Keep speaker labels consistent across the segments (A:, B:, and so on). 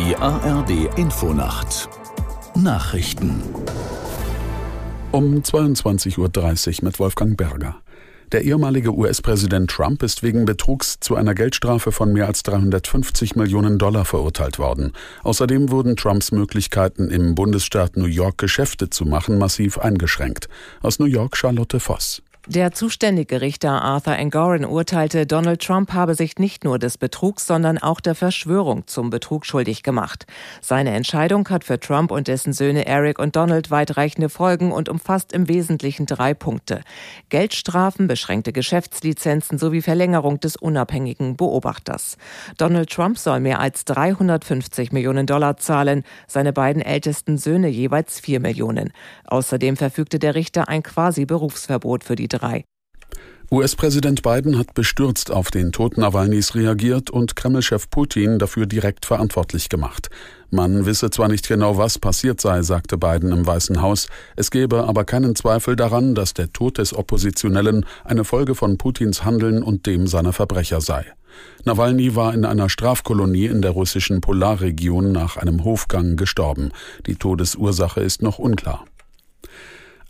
A: Die ARD Infonacht Nachrichten
B: um 22.30 Uhr mit Wolfgang Berger. Der ehemalige US-Präsident Trump ist wegen Betrugs zu einer Geldstrafe von mehr als 350 Millionen Dollar verurteilt worden. Außerdem wurden Trumps Möglichkeiten im Bundesstaat New York Geschäfte zu machen massiv eingeschränkt. Aus New York Charlotte Voss.
C: Der zuständige Richter Arthur Engoron urteilte, Donald Trump habe sich nicht nur des Betrugs, sondern auch der Verschwörung zum Betrug schuldig gemacht. Seine Entscheidung hat für Trump und dessen Söhne Eric und Donald weitreichende Folgen und umfasst im Wesentlichen drei Punkte. Geldstrafen, beschränkte Geschäftslizenzen sowie Verlängerung des unabhängigen Beobachters. Donald Trump soll mehr als 350 Millionen Dollar zahlen, seine beiden ältesten Söhne jeweils 4 Millionen. Außerdem verfügte der Richter ein Quasi-Berufsverbot für die drei.
B: US-Präsident Biden hat bestürzt auf den Tod Nawalnys reagiert und Kreml-Chef Putin dafür direkt verantwortlich gemacht. Man wisse zwar nicht genau, was passiert sei, sagte Biden im Weißen Haus, es gebe aber keinen Zweifel daran, dass der Tod des Oppositionellen eine Folge von Putins Handeln und dem seiner Verbrecher sei. Nawalny war in einer Strafkolonie in der russischen Polarregion nach einem Hofgang gestorben. Die Todesursache ist noch unklar.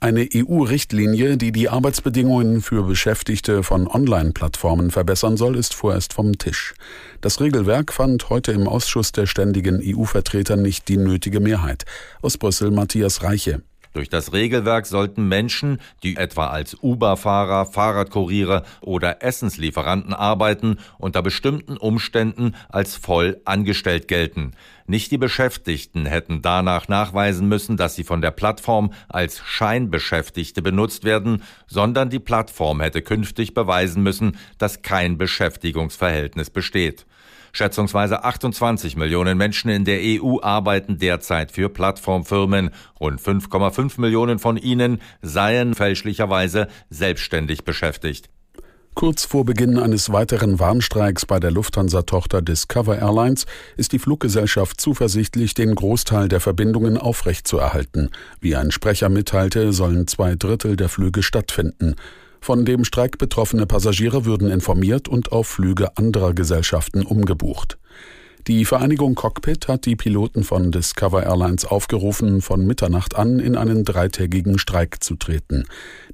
B: Eine EU-Richtlinie, die die Arbeitsbedingungen für Beschäftigte von Online-Plattformen verbessern soll, ist vorerst vom Tisch. Das Regelwerk fand heute im Ausschuss der ständigen EU-Vertreter nicht die nötige Mehrheit. Aus Brüssel Matthias Reiche.
D: Durch das Regelwerk sollten Menschen, die etwa als Uber-Fahrer, Fahrradkuriere oder Essenslieferanten arbeiten, unter bestimmten Umständen als voll angestellt gelten. Nicht die Beschäftigten hätten danach nachweisen müssen, dass sie von der Plattform als Scheinbeschäftigte benutzt werden, sondern die Plattform hätte künftig beweisen müssen, dass kein Beschäftigungsverhältnis besteht. Schätzungsweise 28 Millionen Menschen in der EU arbeiten derzeit für Plattformfirmen. Rund 5,5 Millionen von ihnen seien fälschlicherweise selbstständig beschäftigt.
B: Kurz vor Beginn eines weiteren Warnstreiks bei der Lufthansa-Tochter Discover Airlines ist die Fluggesellschaft zuversichtlich, den Großteil der Verbindungen aufrechtzuerhalten. Wie ein Sprecher mitteilte, sollen zwei Drittel der Flüge stattfinden. Von dem Streik betroffene Passagiere würden informiert und auf Flüge anderer Gesellschaften umgebucht. Die Vereinigung Cockpit hat die Piloten von Discover Airlines aufgerufen, von Mitternacht an in einen dreitägigen Streik zu treten.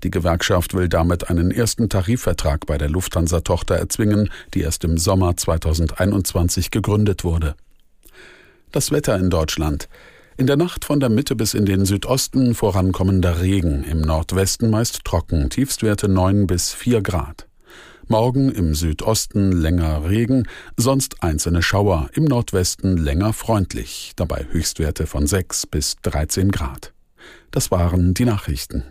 B: Die Gewerkschaft will damit einen ersten Tarifvertrag bei der Lufthansa-Tochter erzwingen, die erst im Sommer 2021 gegründet wurde. Das Wetter in Deutschland. In der Nacht von der Mitte bis in den Südosten vorankommender Regen, im Nordwesten meist trocken, Tiefstwerte 9 bis 4 Grad. Morgen im Südosten länger Regen, sonst einzelne Schauer, im Nordwesten länger freundlich, dabei Höchstwerte von 6 bis 13 Grad. Das waren die Nachrichten.